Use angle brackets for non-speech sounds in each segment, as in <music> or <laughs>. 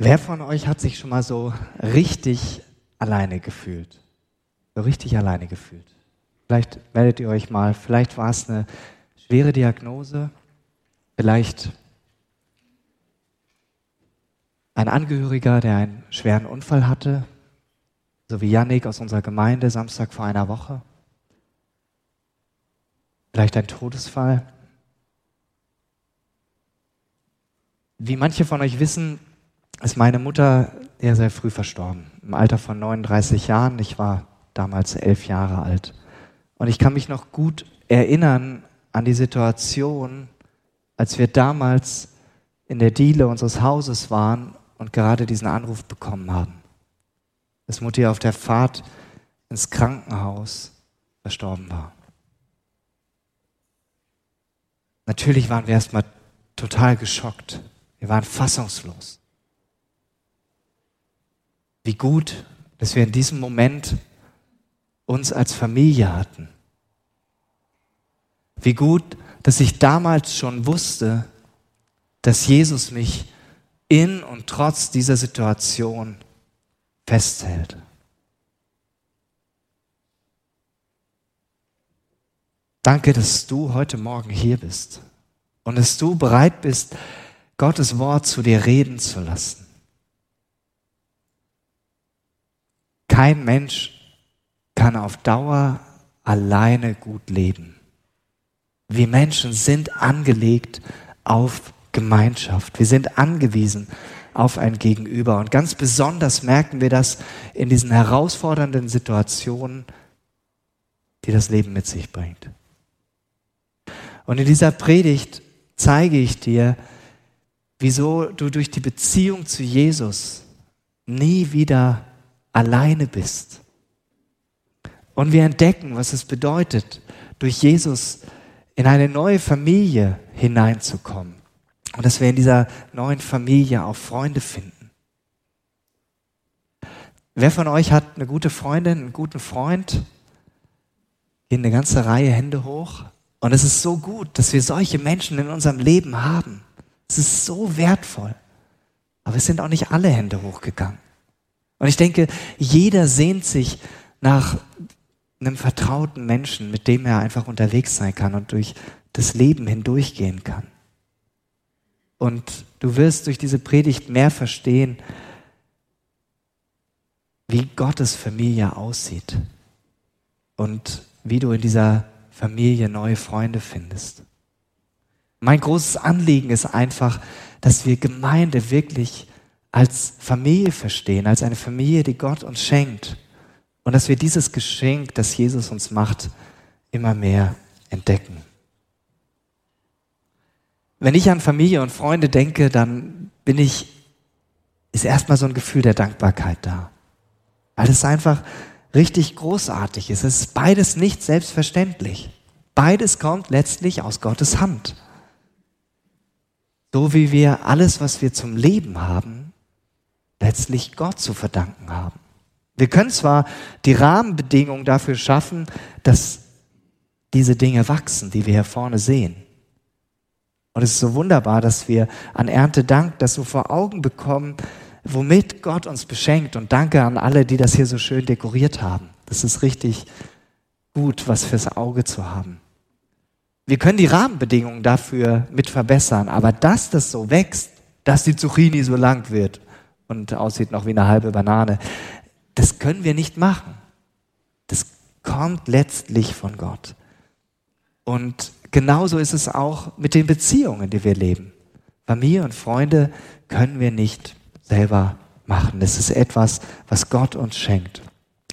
Wer von euch hat sich schon mal so richtig alleine gefühlt? So richtig alleine gefühlt. Vielleicht meldet ihr euch mal, vielleicht war es eine schwere Diagnose, vielleicht ein Angehöriger, der einen schweren Unfall hatte, so wie Yannick aus unserer Gemeinde Samstag vor einer Woche. Vielleicht ein Todesfall. Wie manche von euch wissen, ist meine Mutter sehr, sehr früh verstorben. Im Alter von 39 Jahren. Ich war damals elf Jahre alt. Und ich kann mich noch gut erinnern an die Situation, als wir damals in der Diele unseres Hauses waren und gerade diesen Anruf bekommen haben, dass Mutti auf der Fahrt ins Krankenhaus verstorben war. Natürlich waren wir erstmal total geschockt. Wir waren fassungslos. Wie gut, dass wir in diesem Moment uns als Familie hatten. Wie gut, dass ich damals schon wusste, dass Jesus mich in und trotz dieser Situation festhält. Danke, dass du heute Morgen hier bist und dass du bereit bist, Gottes Wort zu dir reden zu lassen. Kein Mensch kann auf Dauer alleine gut leben. Wir Menschen sind angelegt auf Gemeinschaft. Wir sind angewiesen auf ein Gegenüber. Und ganz besonders merken wir das in diesen herausfordernden Situationen, die das Leben mit sich bringt. Und in dieser Predigt zeige ich dir, wieso du durch die Beziehung zu Jesus nie wieder alleine bist. Und wir entdecken, was es bedeutet, durch Jesus in eine neue Familie hineinzukommen. Und dass wir in dieser neuen Familie auch Freunde finden. Wer von euch hat eine gute Freundin, einen guten Freund? Gehen eine ganze Reihe Hände hoch. Und es ist so gut, dass wir solche Menschen in unserem Leben haben. Es ist so wertvoll. Aber es sind auch nicht alle Hände hochgegangen. Und ich denke, jeder sehnt sich nach einem vertrauten Menschen, mit dem er einfach unterwegs sein kann und durch das Leben hindurchgehen kann. Und du wirst durch diese Predigt mehr verstehen, wie Gottes Familie aussieht und wie du in dieser Familie neue Freunde findest. Mein großes Anliegen ist einfach, dass wir Gemeinde wirklich als Familie verstehen, als eine Familie, die Gott uns schenkt. Und dass wir dieses Geschenk, das Jesus uns macht, immer mehr entdecken. Wenn ich an Familie und Freunde denke, dann bin ich, ist erstmal so ein Gefühl der Dankbarkeit da. Weil es einfach richtig großartig ist. Es ist beides nicht selbstverständlich. Beides kommt letztlich aus Gottes Hand. So wie wir alles, was wir zum Leben haben, letztlich Gott zu verdanken haben. Wir können zwar die Rahmenbedingungen dafür schaffen, dass diese Dinge wachsen, die wir hier vorne sehen. Und es ist so wunderbar, dass wir an Erntedank das so vor Augen bekommen, womit Gott uns beschenkt. Und danke an alle, die das hier so schön dekoriert haben. Das ist richtig gut, was fürs Auge zu haben. Wir können die Rahmenbedingungen dafür mit verbessern, aber dass das so wächst, dass die Zucchini so lang wird und aussieht noch wie eine halbe Banane, das können wir nicht machen. Das kommt letztlich von Gott. Und genauso ist es auch mit den Beziehungen, die wir leben. Familie und Freunde können wir nicht selber machen. Das ist etwas, was Gott uns schenkt.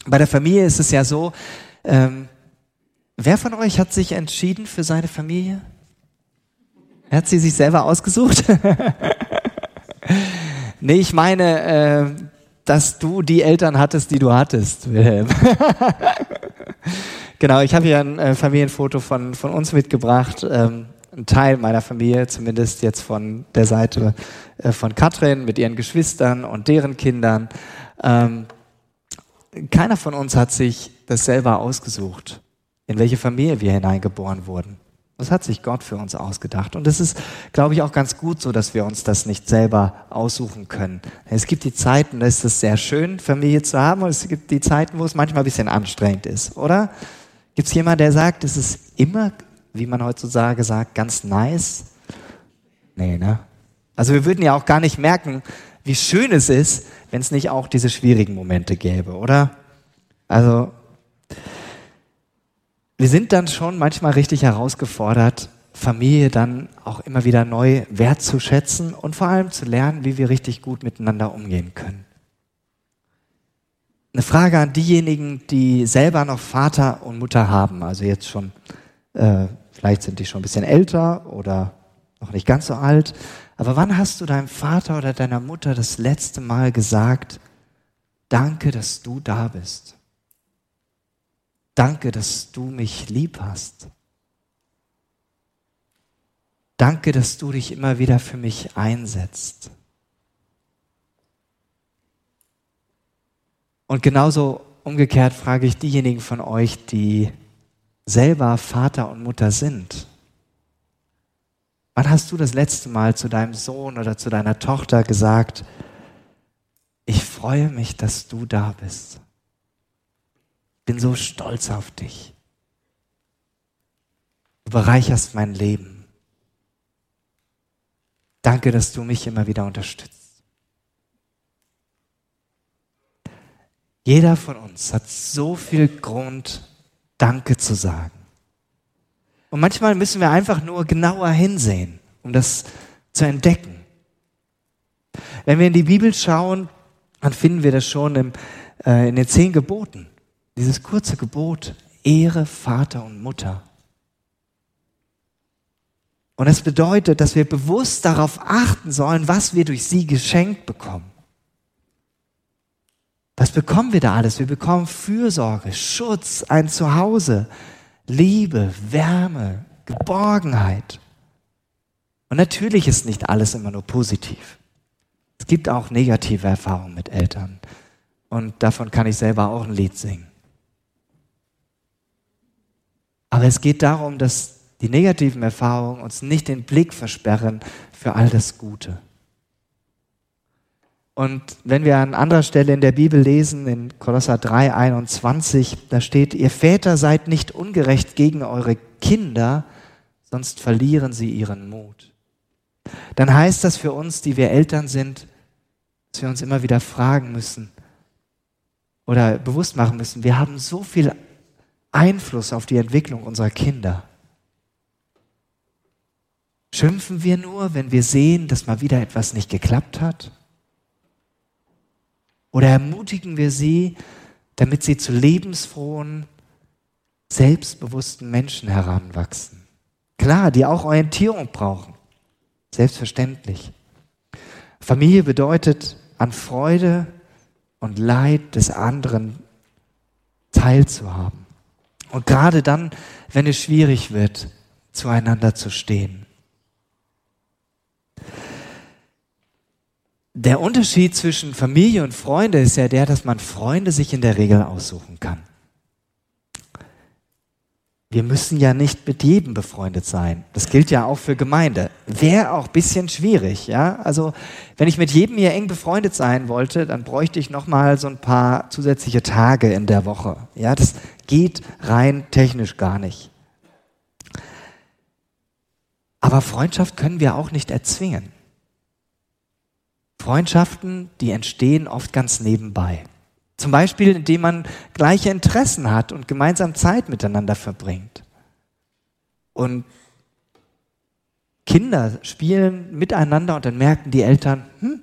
Bei der Familie ist es ja so, ähm, wer von euch hat sich entschieden für seine Familie? Hat sie sich selber ausgesucht? <laughs> nee, ich meine, äh, dass du die Eltern hattest, die du hattest, Wilhelm. <laughs> genau, ich habe hier ein äh, Familienfoto von, von uns mitgebracht. Ähm, ein Teil meiner Familie, zumindest jetzt von der Seite äh, von Katrin mit ihren Geschwistern und deren Kindern. Ähm, keiner von uns hat sich das selber ausgesucht, in welche Familie wir hineingeboren wurden. Das hat sich Gott für uns ausgedacht. Und es ist, glaube ich, auch ganz gut so, dass wir uns das nicht selber aussuchen können. Es gibt die Zeiten, da ist es sehr schön, Familie zu haben, und es gibt die Zeiten, wo es manchmal ein bisschen anstrengend ist, oder? Gibt es jemanden, der sagt, es ist immer, wie man heutzutage sagt, ganz nice? Nee, ne? Also wir würden ja auch gar nicht merken, wie schön es ist, wenn es nicht auch diese schwierigen Momente gäbe, oder? Also wir sind dann schon manchmal richtig herausgefordert, Familie dann auch immer wieder neu wertzuschätzen und vor allem zu lernen, wie wir richtig gut miteinander umgehen können. Eine Frage an diejenigen, die selber noch Vater und Mutter haben, also jetzt schon, äh, vielleicht sind die schon ein bisschen älter oder noch nicht ganz so alt, aber wann hast du deinem Vater oder deiner Mutter das letzte Mal gesagt, danke, dass du da bist? Danke, dass du mich lieb hast. Danke, dass du dich immer wieder für mich einsetzt. Und genauso umgekehrt frage ich diejenigen von euch, die selber Vater und Mutter sind. Wann hast du das letzte Mal zu deinem Sohn oder zu deiner Tochter gesagt, ich freue mich, dass du da bist? Bin so stolz auf dich. Du bereicherst mein Leben. Danke, dass du mich immer wieder unterstützt. Jeder von uns hat so viel Grund, Danke zu sagen. Und manchmal müssen wir einfach nur genauer hinsehen, um das zu entdecken. Wenn wir in die Bibel schauen, dann finden wir das schon im, äh, in den zehn Geboten. Dieses kurze Gebot, Ehre Vater und Mutter. Und es bedeutet, dass wir bewusst darauf achten sollen, was wir durch sie geschenkt bekommen. Was bekommen wir da alles? Wir bekommen Fürsorge, Schutz, ein Zuhause, Liebe, Wärme, Geborgenheit. Und natürlich ist nicht alles immer nur positiv. Es gibt auch negative Erfahrungen mit Eltern. Und davon kann ich selber auch ein Lied singen. Aber es geht darum, dass die negativen Erfahrungen uns nicht den Blick versperren für all das Gute. Und wenn wir an anderer Stelle in der Bibel lesen, in Kolosser 3, 21, da steht, ihr Väter seid nicht ungerecht gegen eure Kinder, sonst verlieren sie ihren Mut. Dann heißt das für uns, die wir Eltern sind, dass wir uns immer wieder fragen müssen oder bewusst machen müssen, wir haben so viel Einfluss auf die Entwicklung unserer Kinder? Schimpfen wir nur, wenn wir sehen, dass mal wieder etwas nicht geklappt hat? Oder ermutigen wir sie, damit sie zu lebensfrohen, selbstbewussten Menschen heranwachsen? Klar, die auch Orientierung brauchen. Selbstverständlich. Familie bedeutet, an Freude und Leid des anderen teilzuhaben. Und gerade dann, wenn es schwierig wird, zueinander zu stehen. Der Unterschied zwischen Familie und Freunde ist ja der, dass man Freunde sich in der Regel aussuchen kann. Wir müssen ja nicht mit jedem befreundet sein. Das gilt ja auch für Gemeinde. Wäre auch ein bisschen schwierig, ja. Also, wenn ich mit jedem hier eng befreundet sein wollte, dann bräuchte ich nochmal so ein paar zusätzliche Tage in der Woche. Ja, das geht rein technisch gar nicht. Aber Freundschaft können wir auch nicht erzwingen. Freundschaften, die entstehen oft ganz nebenbei. Zum Beispiel, indem man gleiche Interessen hat und gemeinsam Zeit miteinander verbringt. Und Kinder spielen miteinander und dann merken die Eltern, hm,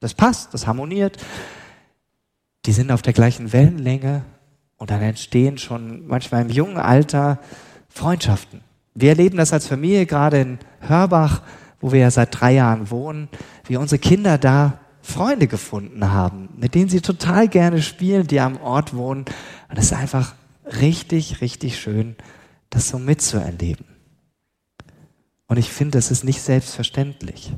das passt, das harmoniert. Die sind auf der gleichen Wellenlänge und dann entstehen schon manchmal im jungen Alter Freundschaften. Wir erleben das als Familie gerade in Hörbach, wo wir ja seit drei Jahren wohnen, wie unsere Kinder da Freunde gefunden haben, mit denen sie total gerne spielen, die am Ort wohnen. Und es ist einfach richtig, richtig schön, das so mitzuerleben. Und ich finde, das ist nicht selbstverständlich.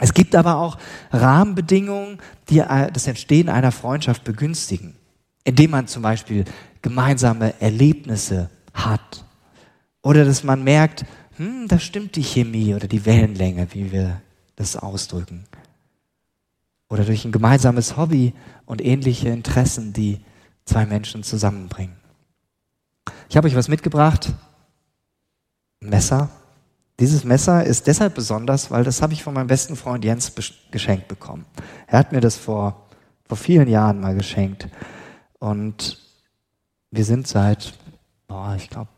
Es gibt aber auch Rahmenbedingungen, die äh, das Entstehen einer Freundschaft begünstigen, indem man zum Beispiel gemeinsame Erlebnisse hat Oder dass man merkt, hm, da stimmt die Chemie oder die Wellenlänge, wie wir das ausdrücken. Oder durch ein gemeinsames Hobby und ähnliche Interessen, die zwei Menschen zusammenbringen. Ich habe euch was mitgebracht. Ein Messer. Dieses Messer ist deshalb besonders, weil das habe ich von meinem besten Freund Jens geschenkt bekommen. Er hat mir das vor, vor vielen Jahren mal geschenkt. Und wir sind seit, boah, ich glaube,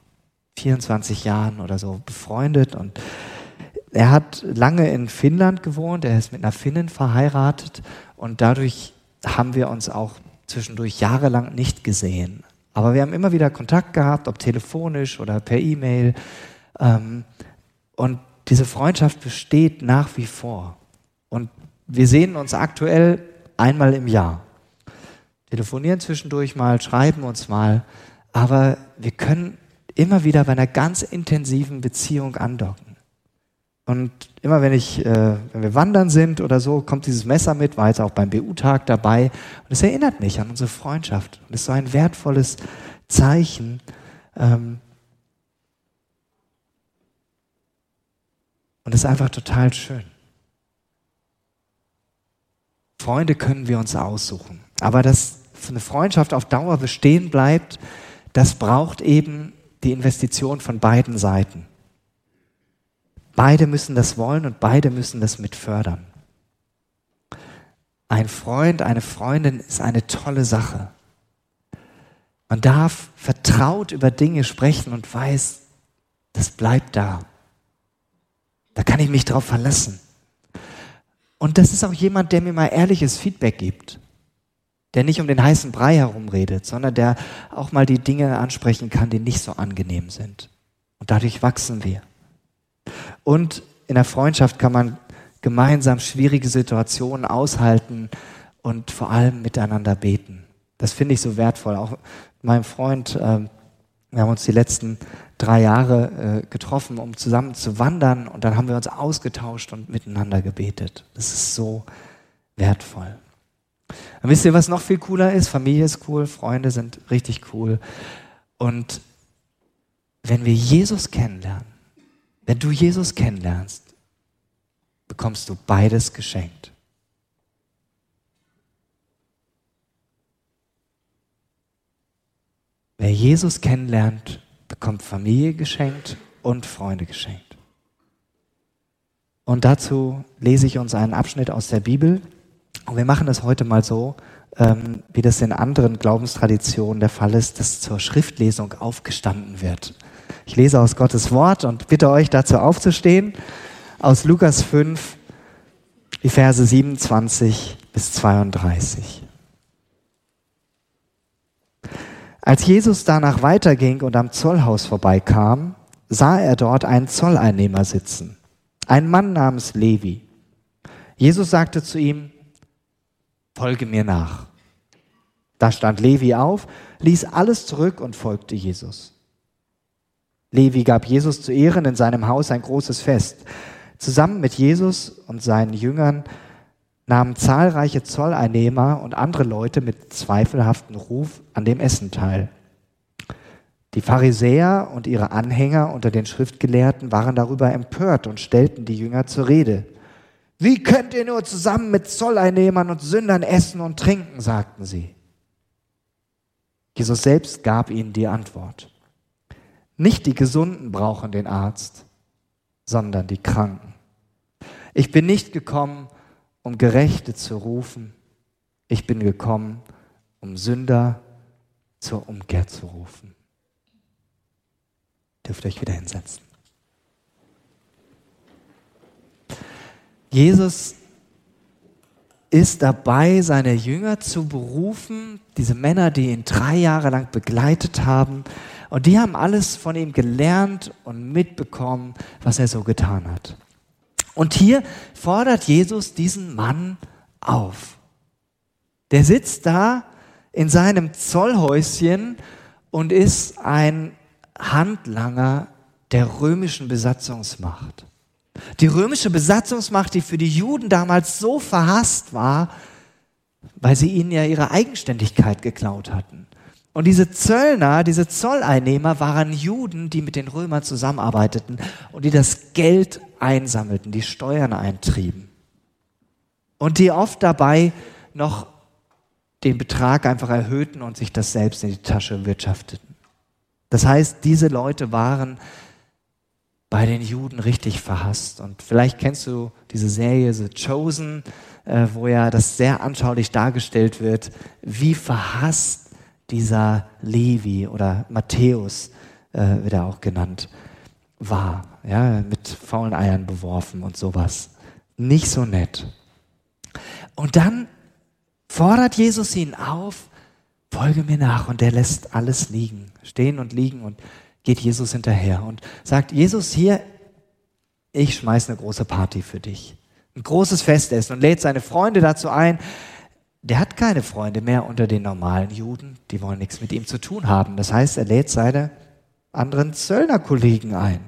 24 Jahren oder so befreundet und er hat lange in Finnland gewohnt, er ist mit einer Finnin verheiratet und dadurch haben wir uns auch zwischendurch jahrelang nicht gesehen. Aber wir haben immer wieder Kontakt gehabt, ob telefonisch oder per E-Mail. Ähm, und diese Freundschaft besteht nach wie vor. Und wir sehen uns aktuell einmal im Jahr. Telefonieren zwischendurch mal, schreiben uns mal. Aber wir können immer wieder bei einer ganz intensiven Beziehung andocken. Und immer wenn ich, äh, wenn wir wandern sind oder so, kommt dieses Messer mit, war jetzt auch beim BU-Tag dabei. Und es erinnert mich an unsere Freundschaft. Und es ist so ein wertvolles Zeichen. Ähm und es ist einfach total schön. Freunde können wir uns aussuchen. Aber dass eine Freundschaft auf Dauer bestehen bleibt, das braucht eben die Investition von beiden Seiten. Beide müssen das wollen und beide müssen das mit fördern. Ein Freund, eine Freundin ist eine tolle Sache. Man darf vertraut über Dinge sprechen und weiß, das bleibt da. Da kann ich mich drauf verlassen. Und das ist auch jemand, der mir mal ehrliches Feedback gibt der nicht um den heißen Brei herumredet, sondern der auch mal die Dinge ansprechen kann, die nicht so angenehm sind. Und dadurch wachsen wir. Und in der Freundschaft kann man gemeinsam schwierige Situationen aushalten und vor allem miteinander beten. Das finde ich so wertvoll. Auch meinem Freund, äh, wir haben uns die letzten drei Jahre äh, getroffen, um zusammen zu wandern und dann haben wir uns ausgetauscht und miteinander gebetet. Das ist so wertvoll. Und wisst ihr, was noch viel cooler ist? Familie ist cool, Freunde sind richtig cool. Und wenn wir Jesus kennenlernen, wenn du Jesus kennenlernst, bekommst du beides geschenkt. Wer Jesus kennenlernt, bekommt Familie geschenkt und Freunde geschenkt. Und dazu lese ich uns einen Abschnitt aus der Bibel. Und wir machen das heute mal so, ähm, wie das in anderen Glaubenstraditionen der Fall ist, dass zur Schriftlesung aufgestanden wird. Ich lese aus Gottes Wort und bitte euch dazu aufzustehen. Aus Lukas 5, die Verse 27 bis 32. Als Jesus danach weiterging und am Zollhaus vorbeikam, sah er dort einen Zolleinnehmer sitzen, ein Mann namens Levi. Jesus sagte zu ihm, folge mir nach. Da stand Levi auf, ließ alles zurück und folgte Jesus. Levi gab Jesus zu Ehren in seinem Haus ein großes Fest. Zusammen mit Jesus und seinen Jüngern nahmen zahlreiche Zolleinnehmer und andere Leute mit zweifelhaftem Ruf an dem Essen teil. Die Pharisäer und ihre Anhänger unter den Schriftgelehrten waren darüber empört und stellten die Jünger zur Rede. Wie könnt ihr nur zusammen mit Zolleinnehmern und Sündern essen und trinken, sagten sie. Jesus selbst gab ihnen die Antwort. Nicht die Gesunden brauchen den Arzt, sondern die Kranken. Ich bin nicht gekommen, um Gerechte zu rufen. Ich bin gekommen, um Sünder zur Umkehr zu rufen. Dürft euch wieder hinsetzen. Jesus ist dabei, seine Jünger zu berufen, diese Männer, die ihn drei Jahre lang begleitet haben. Und die haben alles von ihm gelernt und mitbekommen, was er so getan hat. Und hier fordert Jesus diesen Mann auf. Der sitzt da in seinem Zollhäuschen und ist ein Handlanger der römischen Besatzungsmacht. Die römische Besatzungsmacht, die für die Juden damals so verhasst war, weil sie ihnen ja ihre Eigenständigkeit geklaut hatten. Und diese Zöllner, diese Zolleinnehmer waren Juden, die mit den Römern zusammenarbeiteten und die das Geld einsammelten, die Steuern eintrieben. Und die oft dabei noch den Betrag einfach erhöhten und sich das selbst in die Tasche wirtschafteten. Das heißt, diese Leute waren bei den Juden richtig verhasst. Und vielleicht kennst du diese Serie The Chosen, äh, wo ja das sehr anschaulich dargestellt wird, wie verhasst dieser Levi oder Matthäus, äh, wird er auch genannt, war. Ja, mit faulen Eiern beworfen und sowas. Nicht so nett. Und dann fordert Jesus ihn auf, folge mir nach. Und der lässt alles liegen, stehen und liegen und geht Jesus hinterher und sagt, Jesus, hier, ich schmeiß eine große Party für dich. Ein großes Festessen und lädt seine Freunde dazu ein. Der hat keine Freunde mehr unter den normalen Juden, die wollen nichts mit ihm zu tun haben. Das heißt, er lädt seine anderen Zöllnerkollegen ein.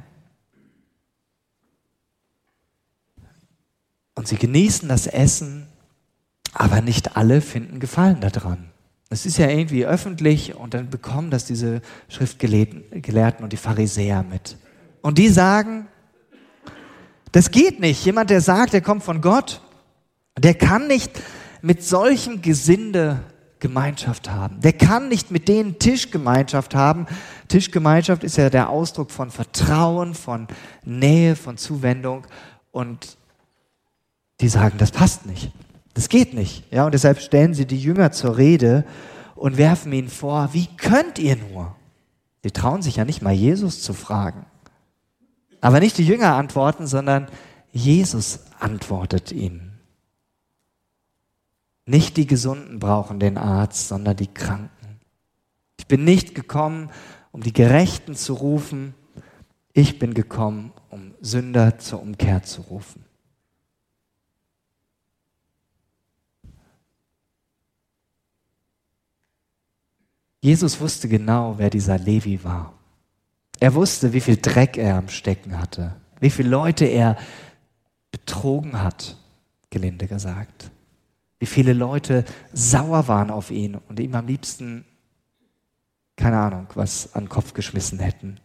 Und sie genießen das Essen aber nicht alle finden Gefallen daran. Es ist ja irgendwie öffentlich und dann bekommen das diese Schriftgelehrten und die Pharisäer mit. Und die sagen, das geht nicht. Jemand, der sagt, er kommt von Gott, der kann nicht mit solchem Gesinde Gemeinschaft haben. Der kann nicht mit denen Tischgemeinschaft haben. Tischgemeinschaft ist ja der Ausdruck von Vertrauen, von Nähe, von Zuwendung. Und die sagen, das passt nicht. Das geht nicht. Ja, und deshalb stellen sie die Jünger zur Rede und werfen ihnen vor, wie könnt ihr nur? Sie trauen sich ja nicht mal Jesus zu fragen. Aber nicht die Jünger antworten, sondern Jesus antwortet ihnen. Nicht die Gesunden brauchen den Arzt, sondern die Kranken. Ich bin nicht gekommen, um die Gerechten zu rufen, ich bin gekommen, um Sünder zur Umkehr zu rufen. Jesus wusste genau, wer dieser Levi war. Er wusste, wie viel Dreck er am Stecken hatte, wie viele Leute er betrogen hat, gelinde gesagt. Wie viele Leute sauer waren auf ihn und ihm am liebsten, keine Ahnung, was an den Kopf geschmissen hätten.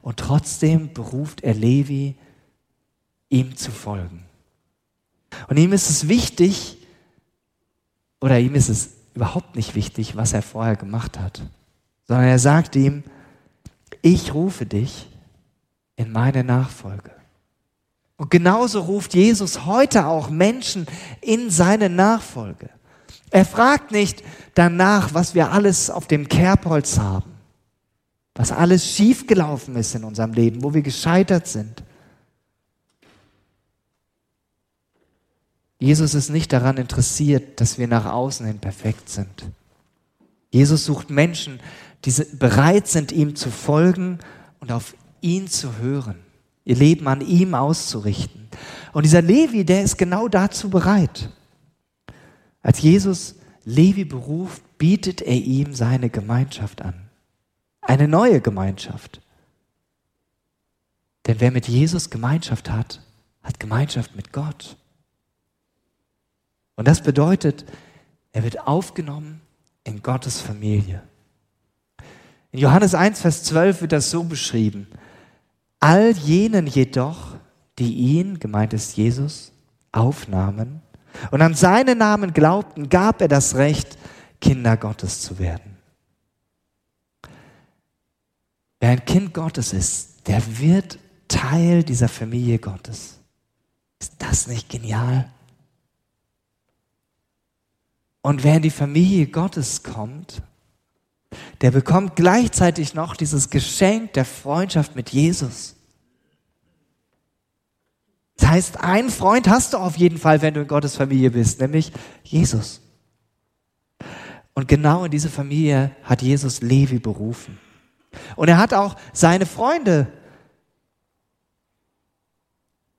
Und trotzdem beruft er Levi, ihm zu folgen. Und ihm ist es wichtig, oder ihm ist es überhaupt nicht wichtig, was er vorher gemacht hat, sondern er sagt ihm, ich rufe dich in meine Nachfolge. Und genauso ruft Jesus heute auch Menschen in seine Nachfolge. Er fragt nicht danach, was wir alles auf dem Kerbholz haben, was alles schiefgelaufen ist in unserem Leben, wo wir gescheitert sind. Jesus ist nicht daran interessiert, dass wir nach außen hin perfekt sind. Jesus sucht Menschen, die bereit sind, ihm zu folgen und auf ihn zu hören, ihr Leben an ihm auszurichten. Und dieser Levi, der ist genau dazu bereit. Als Jesus Levi beruft, bietet er ihm seine Gemeinschaft an. Eine neue Gemeinschaft. Denn wer mit Jesus Gemeinschaft hat, hat Gemeinschaft mit Gott. Und das bedeutet, er wird aufgenommen in Gottes Familie. In Johannes 1, Vers 12 wird das so beschrieben. All jenen jedoch, die ihn, gemeint ist Jesus, aufnahmen und an seinen Namen glaubten, gab er das Recht, Kinder Gottes zu werden. Wer ein Kind Gottes ist, der wird Teil dieser Familie Gottes. Ist das nicht genial? Und wer in die Familie Gottes kommt, der bekommt gleichzeitig noch dieses Geschenk der Freundschaft mit Jesus. Das heißt, einen Freund hast du auf jeden Fall, wenn du in Gottes Familie bist, nämlich Jesus. Und genau in diese Familie hat Jesus Levi berufen. Und er hat auch seine Freunde,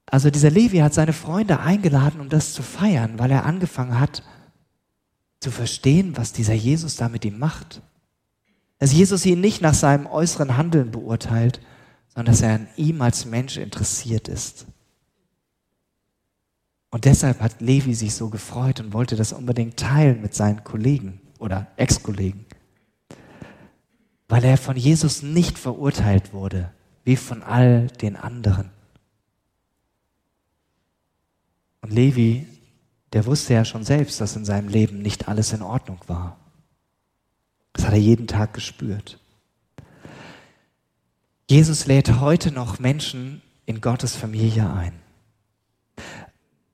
also dieser Levi hat seine Freunde eingeladen, um das zu feiern, weil er angefangen hat, zu verstehen, was dieser Jesus da mit ihm macht. Dass Jesus ihn nicht nach seinem äußeren Handeln beurteilt, sondern dass er an ihm als Mensch interessiert ist. Und deshalb hat Levi sich so gefreut und wollte das unbedingt teilen mit seinen Kollegen oder Ex-Kollegen. weil er von Jesus nicht verurteilt wurde, wie von all den anderen. Und Levi, der wusste ja schon selbst, dass in seinem Leben nicht alles in Ordnung war. Das hat er jeden Tag gespürt. Jesus lädt heute noch Menschen in Gottes Familie ein.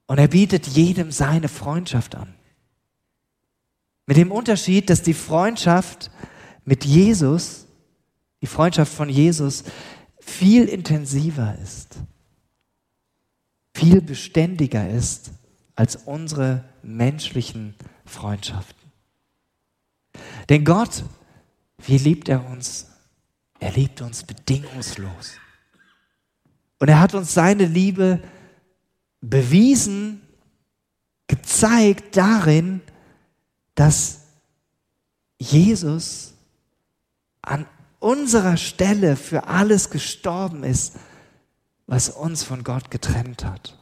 Und er bietet jedem seine Freundschaft an. Mit dem Unterschied, dass die Freundschaft mit Jesus, die Freundschaft von Jesus, viel intensiver ist, viel beständiger ist als unsere menschlichen Freundschaften. Denn Gott, wie liebt er uns? Er liebt uns bedingungslos. Und er hat uns seine Liebe bewiesen, gezeigt darin, dass Jesus an unserer Stelle für alles gestorben ist, was uns von Gott getrennt hat.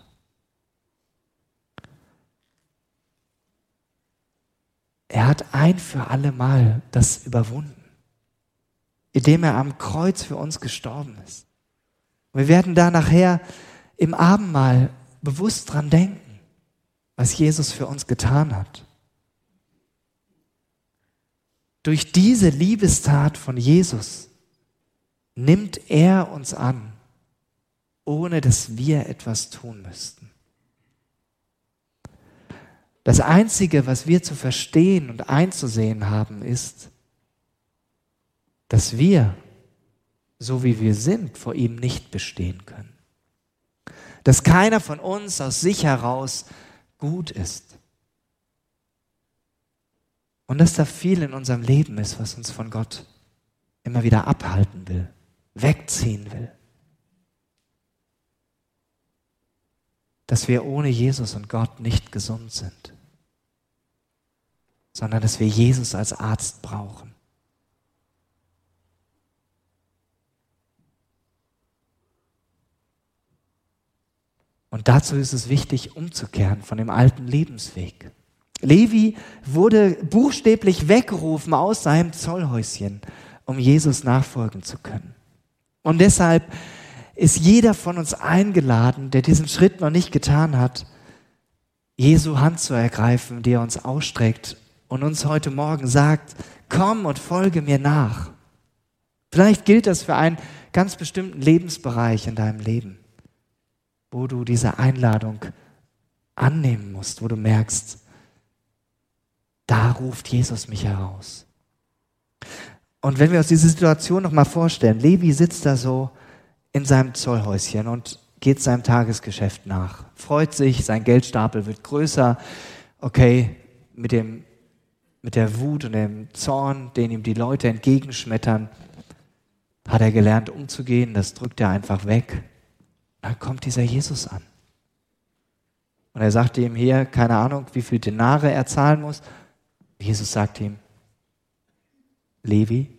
Er hat ein für alle Mal das überwunden, indem er am Kreuz für uns gestorben ist. wir werden da nachher im Abendmahl bewusst dran denken, was Jesus für uns getan hat. Durch diese Liebestat von Jesus nimmt er uns an, ohne dass wir etwas tun müssten. Das Einzige, was wir zu verstehen und einzusehen haben, ist, dass wir, so wie wir sind, vor ihm nicht bestehen können. Dass keiner von uns aus sich heraus gut ist. Und dass da viel in unserem Leben ist, was uns von Gott immer wieder abhalten will, wegziehen will. Dass wir ohne Jesus und Gott nicht gesund sind, sondern dass wir Jesus als Arzt brauchen. Und dazu ist es wichtig, umzukehren von dem alten Lebensweg. Levi wurde buchstäblich weggerufen aus seinem Zollhäuschen, um Jesus nachfolgen zu können. Und deshalb ist jeder von uns eingeladen, der diesen Schritt noch nicht getan hat, Jesu Hand zu ergreifen, die er uns ausstreckt und uns heute Morgen sagt, komm und folge mir nach. Vielleicht gilt das für einen ganz bestimmten Lebensbereich in deinem Leben, wo du diese Einladung annehmen musst, wo du merkst, da ruft Jesus mich heraus. Und wenn wir uns diese Situation nochmal vorstellen, Levi sitzt da so in seinem Zollhäuschen und geht seinem Tagesgeschäft nach, freut sich, sein Geldstapel wird größer, okay, mit, dem, mit der Wut und dem Zorn, den ihm die Leute entgegenschmettern, hat er gelernt umzugehen, das drückt er einfach weg. Dann kommt dieser Jesus an. Und er sagte ihm hier, keine Ahnung, wie viel Denare er zahlen muss, Jesus sagt ihm, Levi,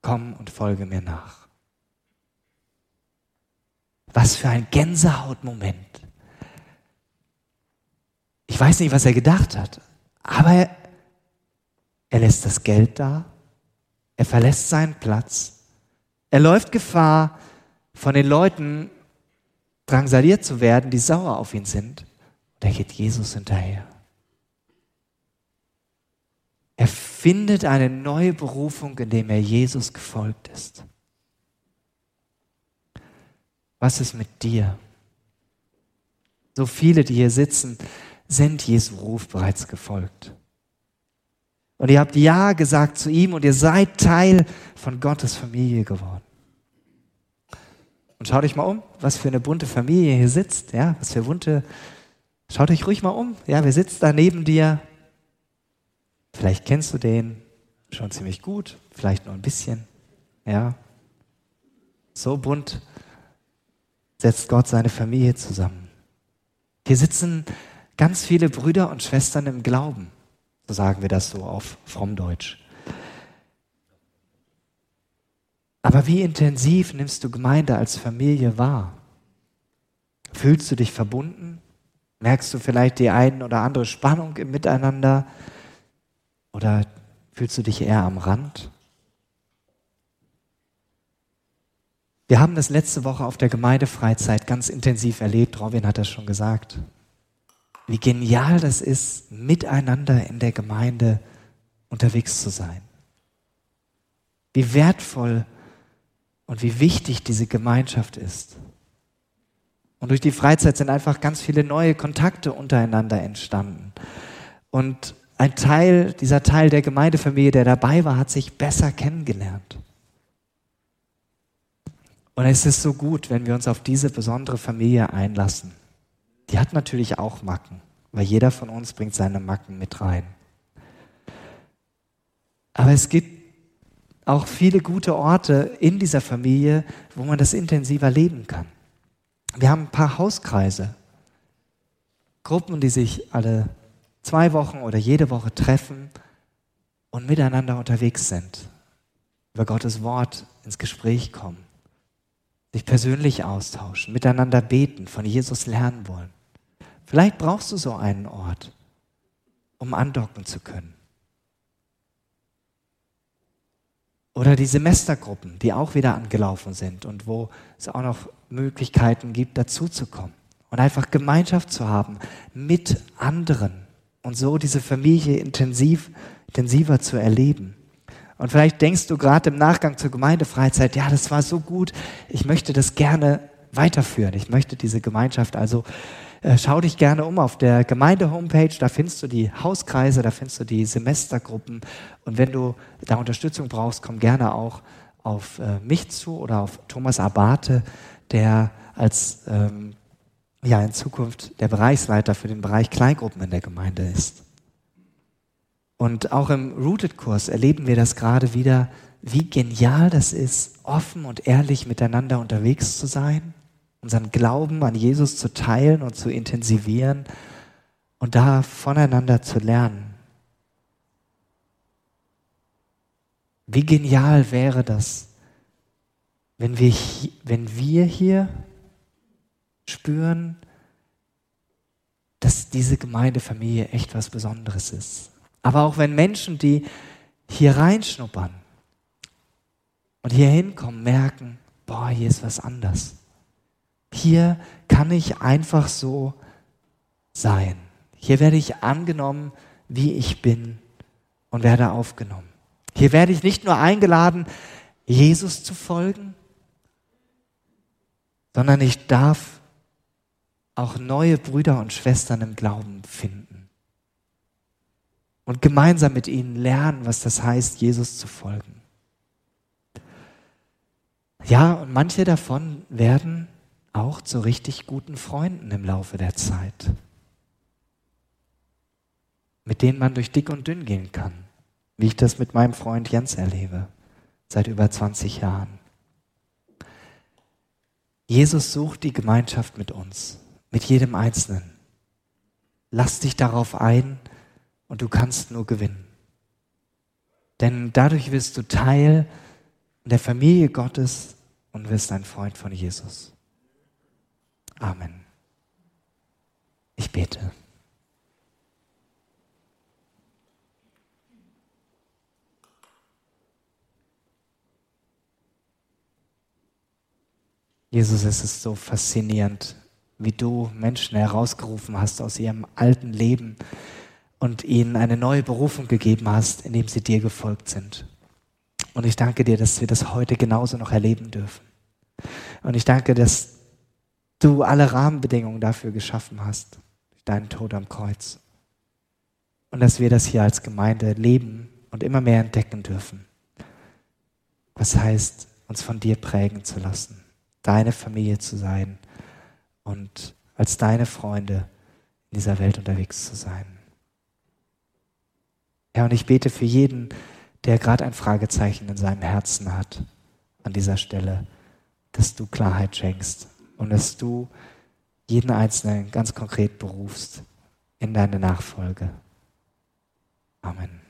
komm und folge mir nach. Was für ein Gänsehautmoment. Ich weiß nicht, was er gedacht hat, aber er, lässt das Geld da, er verlässt seinen Platz, er läuft Gefahr, von den Leuten drangsaliert zu werden, die sauer auf ihn sind. Und er geht Jesus hinterher. Er findet eine neue Berufung, indem er Jesus gefolgt ist. Was ist mit dir? So viele, die hier sitzen, sind Jesu Ruf bereits gefolgt. Und ihr habt Ja gesagt zu ihm und ihr seid Teil von Gottes Familie geworden. Und schaut euch mal um, was für eine bunte Familie hier sitzt, ja, was für bunte, schaut euch ruhig mal um, ja, wer sitzt da neben dir? Vielleicht kennst du den schon ziemlich gut, vielleicht nur ein bisschen. Ja. So bunt setzt Gott seine Familie zusammen. Hier sitzen ganz viele Brüder und Schwestern im Glauben. So sagen wir das so auf Frommdeutsch. Aber wie intensiv nimmst du Gemeinde als Familie wahr? Fühlst du dich verbunden? Merkst du vielleicht die ein oder andere Spannung im Miteinander? Oder fühlst du dich eher am Rand? Wir haben das letzte Woche auf der Gemeindefreizeit ganz intensiv erlebt. Robin hat das schon gesagt. Wie genial das ist, miteinander in der Gemeinde unterwegs zu sein. Wie wertvoll und wie wichtig diese Gemeinschaft ist. Und durch die Freizeit sind einfach ganz viele neue Kontakte untereinander entstanden. Und ein Teil, dieser Teil der Gemeindefamilie, der dabei war, hat sich besser kennengelernt. Und es ist so gut, wenn wir uns auf diese besondere Familie einlassen. Die hat natürlich auch Macken, weil jeder von uns bringt seine Macken mit rein. Aber es gibt auch viele gute Orte in dieser Familie, wo man das intensiver leben kann. Wir haben ein paar Hauskreise, Gruppen, die sich alle zwei Wochen oder jede Woche treffen und miteinander unterwegs sind, über Gottes Wort ins Gespräch kommen, sich persönlich austauschen, miteinander beten, von Jesus lernen wollen. Vielleicht brauchst du so einen Ort, um andocken zu können. Oder die Semestergruppen, die auch wieder angelaufen sind und wo es auch noch Möglichkeiten gibt, dazuzukommen. Und einfach Gemeinschaft zu haben mit anderen und so diese Familie intensiv, intensiver zu erleben. Und vielleicht denkst du gerade im Nachgang zur Gemeindefreizeit, ja, das war so gut, ich möchte das gerne weiterführen. Ich möchte diese Gemeinschaft also schau dich gerne um auf der Gemeinde-Homepage, da findest du die Hauskreise, da findest du die Semestergruppen. Und wenn du da Unterstützung brauchst, komm gerne auch auf äh, mich zu oder auf Thomas Abate, der als ähm, ja, in Zukunft der Bereichsleiter für den Bereich Kleingruppen in der Gemeinde ist. Und auch im Rooted-Kurs erleben wir das gerade wieder, wie genial das ist, offen und ehrlich miteinander unterwegs zu sein unseren Glauben an Jesus zu teilen und zu intensivieren und da voneinander zu lernen. Wie genial wäre das, wenn wir, wenn wir hier spüren, dass diese Gemeindefamilie echt was Besonderes ist. Aber auch wenn Menschen, die hier reinschnuppern und hier hinkommen, merken, boah, hier ist was anders. Hier kann ich einfach so sein. Hier werde ich angenommen, wie ich bin und werde aufgenommen. Hier werde ich nicht nur eingeladen, Jesus zu folgen, sondern ich darf auch neue Brüder und Schwestern im Glauben finden und gemeinsam mit ihnen lernen, was das heißt, Jesus zu folgen. Ja, und manche davon werden auch zu richtig guten Freunden im Laufe der Zeit, mit denen man durch dick und dünn gehen kann, wie ich das mit meinem Freund Jens erlebe, seit über 20 Jahren. Jesus sucht die Gemeinschaft mit uns, mit jedem Einzelnen. Lass dich darauf ein und du kannst nur gewinnen. Denn dadurch wirst du Teil der Familie Gottes und wirst ein Freund von Jesus. Amen. Ich bete. Jesus, es ist so faszinierend, wie du Menschen herausgerufen hast aus ihrem alten Leben und ihnen eine neue Berufung gegeben hast, indem sie dir gefolgt sind. Und ich danke dir, dass wir das heute genauso noch erleben dürfen. Und ich danke, dass du alle Rahmenbedingungen dafür geschaffen hast, durch deinen Tod am Kreuz. Und dass wir das hier als Gemeinde leben und immer mehr entdecken dürfen. Was heißt, uns von dir prägen zu lassen, deine Familie zu sein und als deine Freunde in dieser Welt unterwegs zu sein. Ja, und ich bete für jeden, der gerade ein Fragezeichen in seinem Herzen hat, an dieser Stelle, dass du Klarheit schenkst und dass du jeden Einzelnen ganz konkret berufst in deine Nachfolge. Amen.